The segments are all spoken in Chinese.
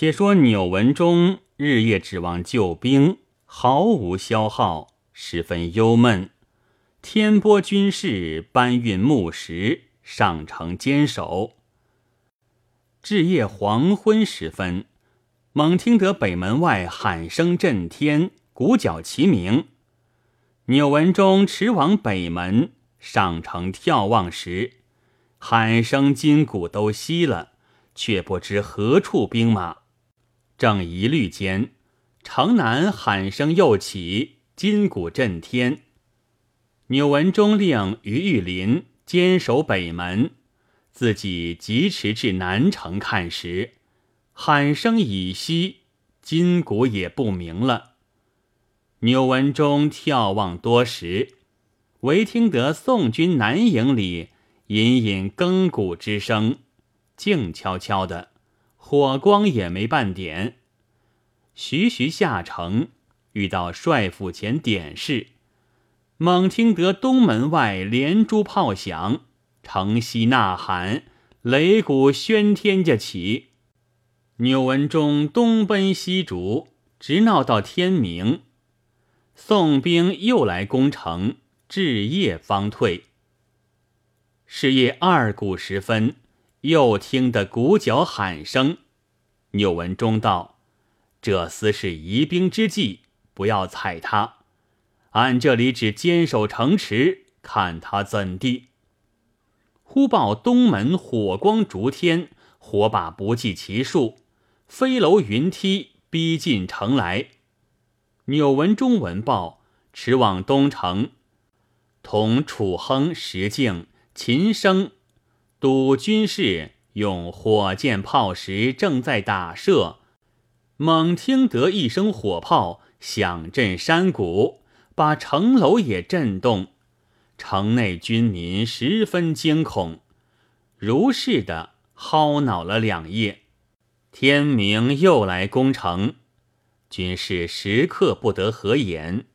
且说钮文忠日夜指望救兵，毫无消耗，十分忧闷。天波军士搬运木石，上城坚守。至夜黄昏时分，猛听得北门外喊声震天，鼓角齐鸣。钮文忠驰往北门，上城眺望时，喊声金鼓都息了，却不知何处兵马。正疑虑间，城南喊声又起，金鼓震天。钮文忠令于玉林坚守北门，自己疾驰至南城看时，喊声已息，金鼓也不鸣了。钮文忠眺望多时，唯听得宋军南营里隐隐更鼓之声，静悄悄的，火光也没半点。徐徐下城，遇到帅府前点视，猛听得东门外连珠炮响，城西呐喊，擂鼓喧天家起。钮文忠东奔西逐，直闹到天明。宋兵又来攻城，至夜方退。是夜二鼓时分，又听得鼓角喊声。钮文忠道：“这厮是疑兵之计，不要睬他。俺这里只坚守城池，看他怎地。”忽报东门火光烛天，火把不计其数，飞楼云梯，逼近城来。钮文忠闻报，驰往东城，同楚亨、石敬、秦升督军士用火箭炮石正在打射，猛听得一声火炮响震山谷，把城楼也震动，城内军民十分惊恐，如是的嚎恼了两夜，天明又来攻城。军士时刻不得合眼，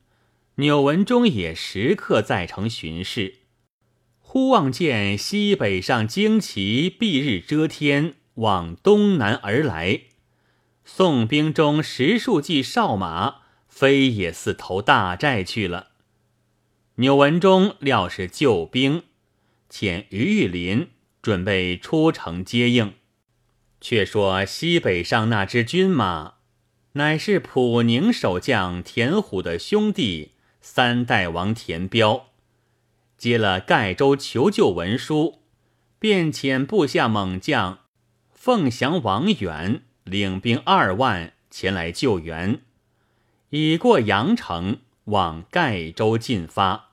钮文忠也时刻在城巡视。忽望见西北上旌旗蔽日遮天，往东南而来。宋兵中十数骑哨马，飞也似投大寨去了。钮文忠料是救兵，遣于玉林准备出城接应。却说西北上那支军马。乃是普宁守将田虎的兄弟三代王田彪，接了盖州求救文书，便遣部下猛将凤翔王远领兵二万前来救援，已过阳城，往盖州进发。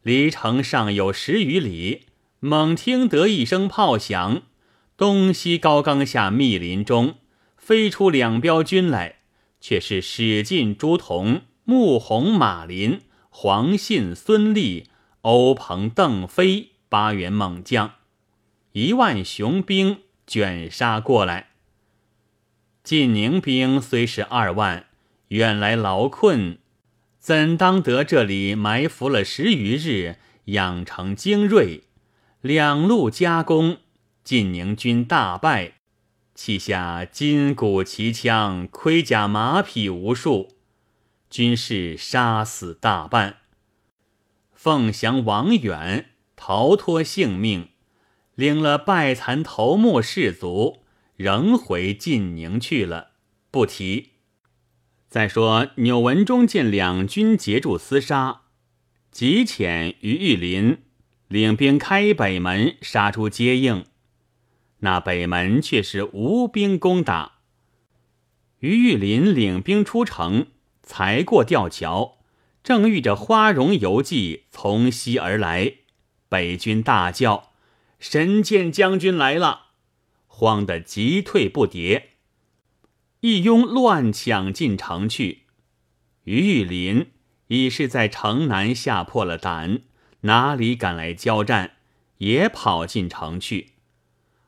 离城尚有十余里，猛听得一声炮响，东西高冈下密林中。飞出两彪军来，却是史进、朱仝、穆弘、马林、黄信、孙立、欧鹏、邓飞八员猛将，一万雄兵卷杀过来。晋宁兵虽是二万，远来劳困，怎当得这里埋伏了十余日，养成精锐，两路夹攻，晋宁军大败。弃下金鼓齐枪，盔甲马匹无数，军士杀死大半。凤翔王远逃脱性命，领了败残头目士卒，仍回晋宁去了。不提。再说钮文忠见两军结住厮杀，急遣于玉林领兵开北门，杀出接应。那北门却是无兵攻打。于玉林领兵出城，才过吊桥，正遇着花荣游骑从西而来，北军大叫：“神剑将军来了！”慌得急退不迭，一拥乱抢进城去。于玉林已是在城南吓破了胆，哪里敢来交战，也跑进城去。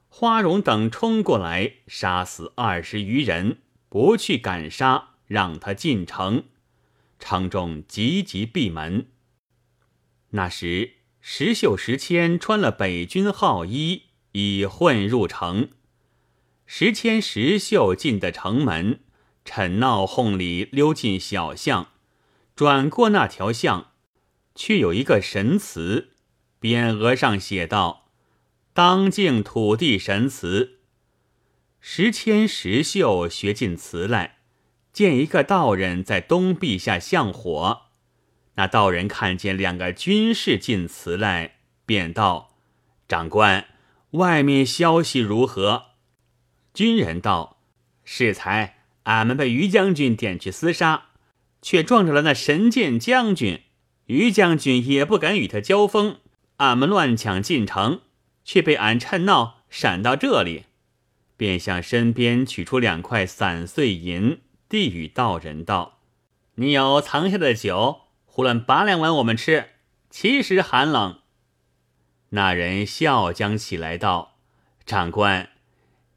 花荣等冲过来，杀死二十余人，不去赶杀，让他进城。城中急急闭门。那时石秀、石谦穿了北军号衣，已混入城。石谦石秀进的城门，逞闹哄里溜进小巷，转过那条巷，却有一个神祠，匾额上写道：“当敬土地神祠。”石谦石秀学进祠来，见一个道人在东壁下向火。那道人看见两个军士进祠来，便道：“长官，外面消息如何？”军人道：“适才，俺们被于将军点去厮杀，却撞着了那神剑将军。于将军也不敢与他交锋，俺们乱抢进城，却被俺趁闹闪到这里，便向身边取出两块散碎银，递与道人道：‘你有藏下的酒，胡乱拔两碗我们吃，其实寒冷。’那人笑将起来道：‘长官。’”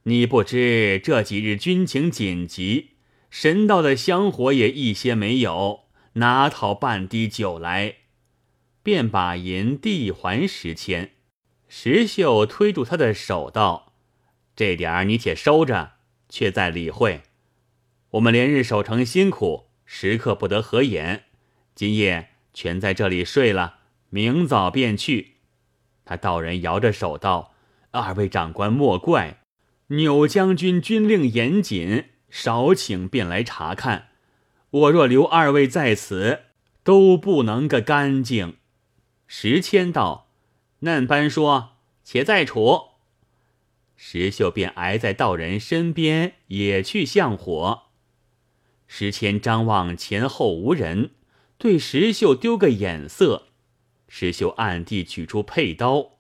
你不知这几日军情紧急，神道的香火也一些没有，哪讨半滴酒来？便把银递还石谦。石秀推住他的手道：“这点儿你且收着，却再理会。我们连日守城辛苦，时刻不得合眼。今夜全在这里睡了，明早便去。”他道人摇着手道：“二位长官莫怪。”钮将军军令严谨，少请便来查看。我若留二位在此，都不能个干净。石谦道：“嫩般说，且再处。”石秀便挨在道人身边，也去向火。石谦张望前后无人，对石秀丢个眼色。石秀暗地取出佩刀，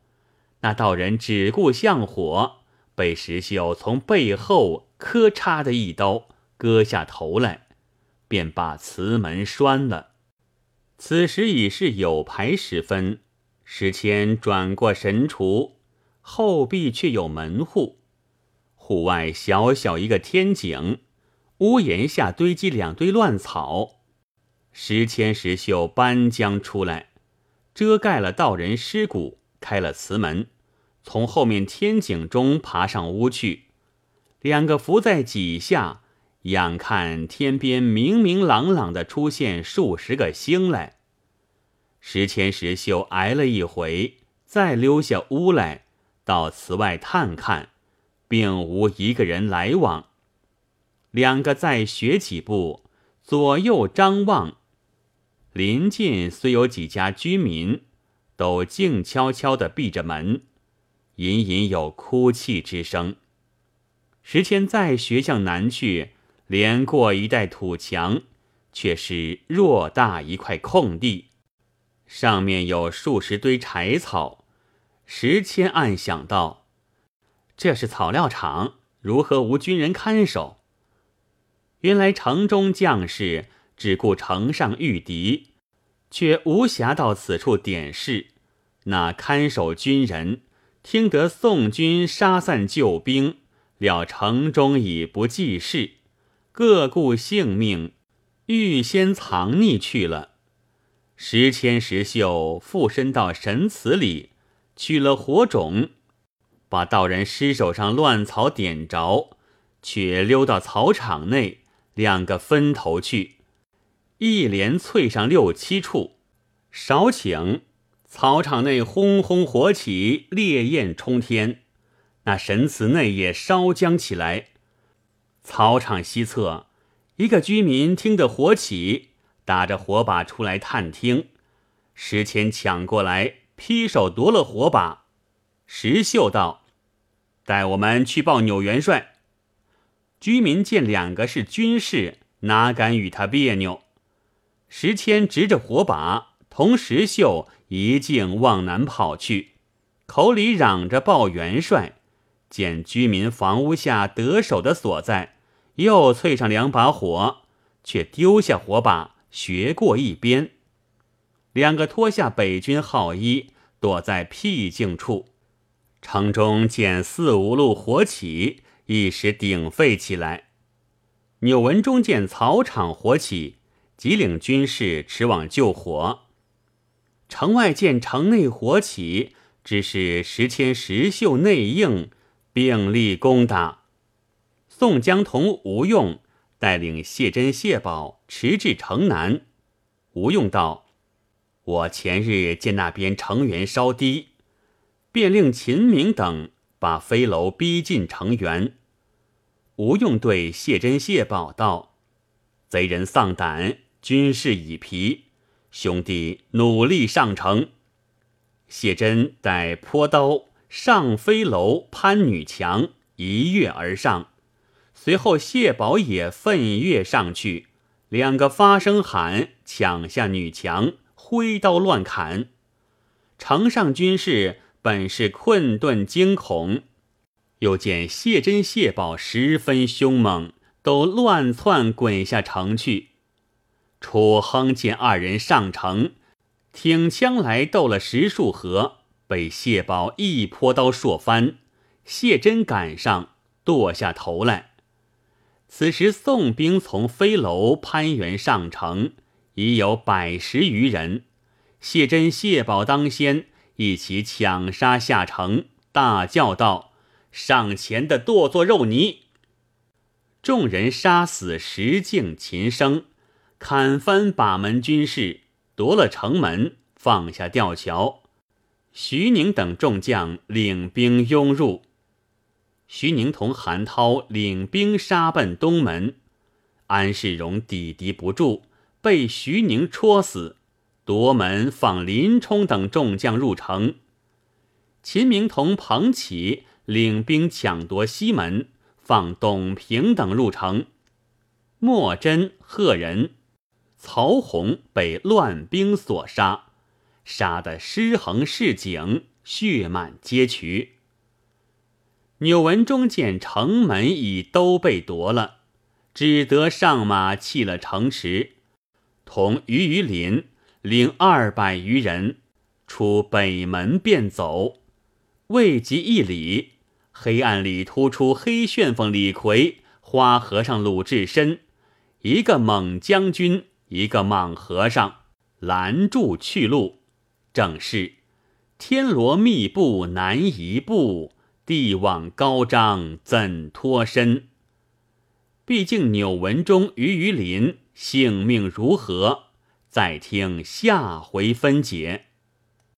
那道人只顾向火。被石秀从背后磕嚓的一刀割下头来，便把祠门拴了。此时已是有牌时分，石谦转过神厨，后壁却有门户。户外小小一个天井，屋檐下堆积两堆乱草。石谦、石秀搬将出来，遮盖了道人尸骨，开了祠门。从后面天井中爬上屋去，两个伏在几下，仰看天边明明朗朗的出现数十个星来。石前石秀挨了一回，再溜下屋来，到祠外探看，并无一个人来往。两个再学几步，左右张望，临近虽有几家居民，都静悄悄地闭着门。隐隐有哭泣之声。时迁再学向南去，连过一带土墙，却是偌大一块空地，上面有数十堆柴草。时迁暗想道：“这是草料场，如何无军人看守？”原来城中将士只顾城上御敌，却无暇到此处点视。那看守军人。听得宋军杀散救兵，料城中已不济事，各顾性命，预先藏匿去了。石迁石秀附身到神祠里，取了火种，把道人尸首上乱草点着，却溜到草场内，两个分头去，一连淬上六七处，少顷。草场内轰轰火起，烈焰冲天，那神祠内也烧将起来。草场西侧，一个居民听得火起，打着火把出来探听。石谦抢过来，劈手夺了火把。石秀道：“带我们去报纽元帅。”居民见两个是军士，哪敢与他别扭？石谦执着火把，同石秀。一径往南跑去，口里嚷着报元帅。见居民房屋下得手的所在，又淬上两把火，却丢下火把，学过一边。两个脱下北军号衣，躲在僻静处。城中见四五路火起，一时鼎沸起来。纽文中见草场火起，即领军士驰往救火。城外见城内火起，只是石迁石秀内应并力攻打，宋江同吴用带领谢珍、谢宝驰至城南。吴用道：“我前日见那边城垣稍低，便令秦明等把飞楼逼近城垣。”吴用对谢珍、谢宝道：“贼人丧胆，军士已疲，兄弟努力上城。”谢珍带坡刀上飞楼攀女墙，一跃而上。随后谢宝也奋跃上去，两个发声喊，抢下女墙，挥刀乱砍。城上军士本是困顿惊恐，又见谢珍、谢宝十分凶猛，都乱窜滚下城去。楚亨见二人上城。挺枪来斗了十数合，被谢宝一泼刀硕翻，谢珍赶上剁下头来。此时宋兵从飞楼攀援上城，已有百十余人。谢珍、谢宝当先，一起抢杀下城，大叫道：“上前的剁作肉泥！”众人杀死石敬、秦生，砍翻把门军士。夺了城门，放下吊桥，徐宁等众将领兵拥入。徐宁同韩涛领兵杀奔东门，安世荣抵敌不住，被徐宁戳死。夺门放林冲等众将入城。秦明同彭起领兵抢夺西门，放董平等入城。莫真、贺人。曹洪被乱兵所杀，杀得尸横市井，血满街渠。钮文忠见城门已都被夺了，只得上马弃了城池，同于于林领二百余人出北门便走。未及一里，黑暗里突出黑旋风李逵、花和尚鲁智深，一个猛将军。一个莽和尚拦住去路，正是天罗密布难移步，地网高张怎脱身？毕竟钮文忠、于于林性命如何？再听下回分解。